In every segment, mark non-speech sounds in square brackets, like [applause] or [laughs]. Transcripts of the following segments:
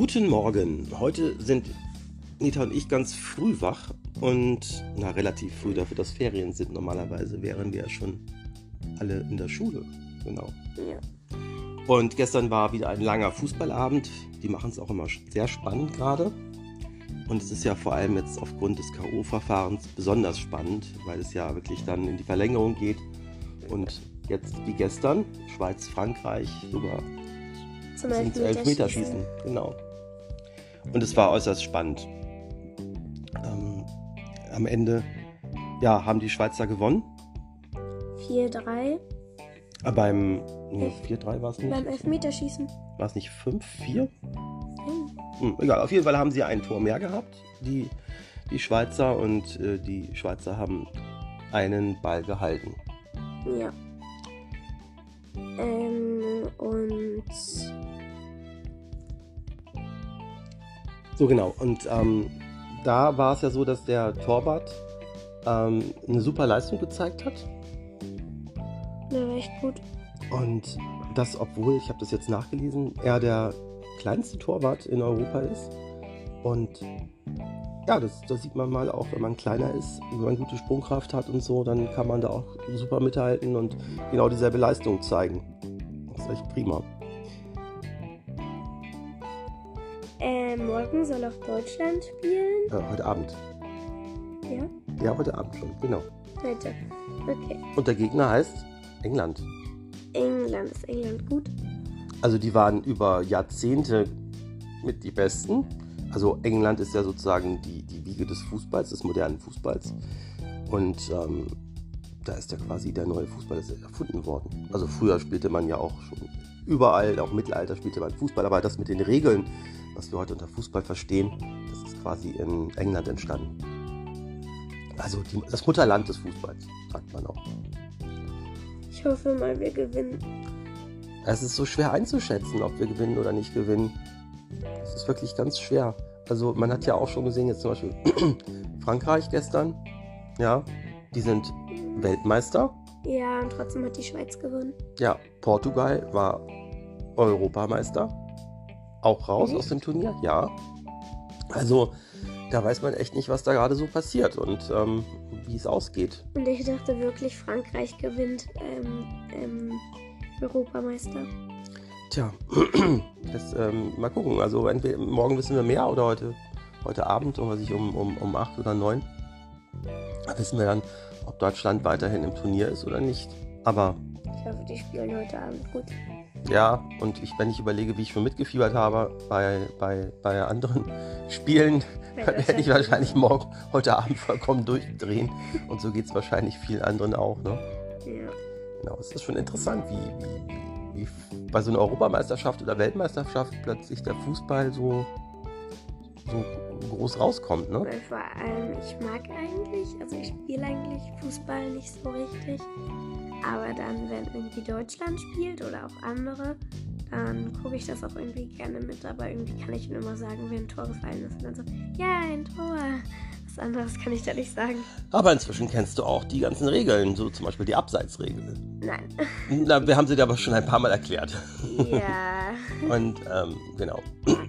Guten Morgen. Heute sind Nita und ich ganz früh wach und na relativ früh dafür, dass Ferien sind. Normalerweise wären wir ja schon alle in der Schule. Genau. Ja. Und gestern war wieder ein langer Fußballabend. Die machen es auch immer sehr spannend gerade. Und es ist ja vor allem jetzt aufgrund des K.O.-Verfahrens besonders spannend, weil es ja wirklich dann in die Verlängerung geht. Und jetzt wie gestern, Schweiz-Frankreich sogar Zum ins Elfmeterschießen. Genau. Und es war äußerst spannend. Ähm, am Ende ja, haben die Schweizer gewonnen. 4-3 Äh, beim nee, 4-3 war es nicht. beim Elfmeterschießen. War es nicht 5-4? Hm. Hm, egal, auf jeden Fall haben sie ein Tor mehr gehabt, die, die Schweizer, und äh, die Schweizer haben einen Ball gehalten. Ja. Ähm, und So genau, und ähm, da war es ja so, dass der Torwart ähm, eine super Leistung gezeigt hat. der war echt gut. Und das, obwohl, ich habe das jetzt nachgelesen, er der kleinste Torwart in Europa ist. Und ja, das, das sieht man mal auch, wenn man kleiner ist, wenn man gute Sprungkraft hat und so, dann kann man da auch super mithalten und genau dieselbe Leistung zeigen. Das ist echt prima. Ähm, morgen soll auch Deutschland spielen. Äh, heute Abend. Ja, Ja, heute Abend schon, genau. heute. Okay. Und der Gegner heißt England. England. Ist England gut? Also die waren über Jahrzehnte mit die Besten. Also England ist ja sozusagen die, die Wiege des Fußballs, des modernen Fußballs. Und ähm, da ist ja quasi der neue Fußball erfunden worden. Also früher spielte man ja auch schon überall, auch im Mittelalter spielte man Fußball, aber das mit den Regeln, was wir heute unter Fußball verstehen, das ist quasi in England entstanden. Also die, das Mutterland des Fußballs, sagt man auch. Ich hoffe mal, wir gewinnen. Es ist so schwer einzuschätzen, ob wir gewinnen oder nicht gewinnen. Es ist wirklich ganz schwer. Also man hat ja auch schon gesehen, jetzt zum Beispiel [clears throat] Frankreich gestern, ja, die sind Weltmeister. Ja, und trotzdem hat die Schweiz gewonnen. Ja, Portugal war Europameister. Auch raus Mhm. aus dem Turnier, ja. Also da weiß man echt nicht, was da gerade so passiert und ähm, wie es ausgeht. Und ich dachte wirklich, Frankreich gewinnt ähm, ähm, Europameister. Tja, [clears throat] das, ähm, mal gucken. Also entweder, morgen wissen wir mehr oder heute, heute Abend, um, was ich, um, um, um 8 oder 9, wissen wir dann, ob Deutschland weiterhin im Turnier ist oder nicht. Aber Ich hoffe, die spielen heute Abend gut. Ja, und ich, wenn ich überlege, wie ich schon mitgefiebert habe bei, bei, bei anderen [laughs] Spielen, dann werde ich wahrscheinlich morgen, heute Abend vollkommen durchdrehen. Und so geht es wahrscheinlich vielen anderen auch. Ne? Ja. Genau, es ist schon interessant, wie, wie, wie bei so einer Europameisterschaft oder Weltmeisterschaft plötzlich der Fußball so, so groß rauskommt. Ne? Weil vor allem, ich mag eigentlich, also ich spiele eigentlich Fußball nicht so richtig. Aber dann, wenn irgendwie Deutschland spielt oder auch andere, dann gucke ich das auch irgendwie gerne mit. Aber irgendwie kann ich nur immer sagen, wenn ein Tor gefallen ist. Und dann so, ja, ein Tor. Was anderes kann ich da nicht sagen. Aber inzwischen kennst du auch die ganzen Regeln, so zum Beispiel die Abseitsregel. Nein. [laughs] Na, wir haben sie dir aber schon ein paar Mal erklärt. Ja. [laughs] Und ähm, genau,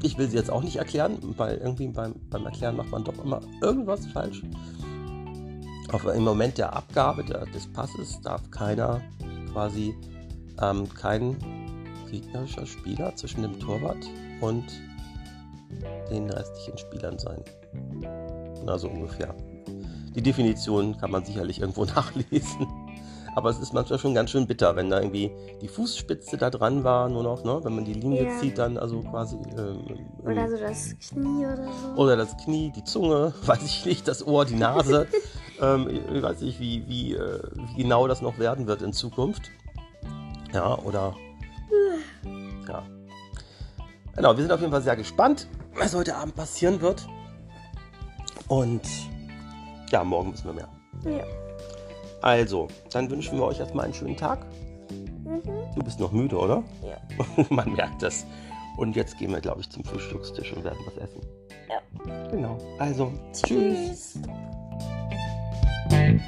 ich will sie jetzt auch nicht erklären, weil irgendwie beim, beim Erklären macht man doch immer irgendwas falsch. Auf, Im Moment der Abgabe der, des Passes darf keiner quasi ähm, kein gegnerischer Spieler zwischen dem Torwart und den restlichen Spielern sein. Na, so ungefähr. Die Definition kann man sicherlich irgendwo [laughs] nachlesen. Aber es ist manchmal schon ganz schön bitter, wenn da irgendwie die Fußspitze da dran war, nur noch, ne? Wenn man die Linie Ja. zieht, dann also quasi. Ähm, Oder so das Knie oder so. oder das Knie, die Zunge, [laughs] weiß ich nicht, das Ohr, die Nase. [laughs] ähm, ich weiß nicht, wie, wie, äh, wie genau das noch werden wird in Zukunft. Ja, oder. Ja. Genau, wir sind auf jeden Fall sehr gespannt, was heute Abend passieren wird. Und ja, morgen wissen wir mehr. Ja. Also, dann wünschen wir euch erstmal einen schönen Tag. Mhm. Du bist noch müde, oder? Ja. [laughs] Man merkt das. Und jetzt gehen wir, glaube ich, zum Frühstückstisch und werden was essen. Ja. Genau. Also, tschüss. Tschüss.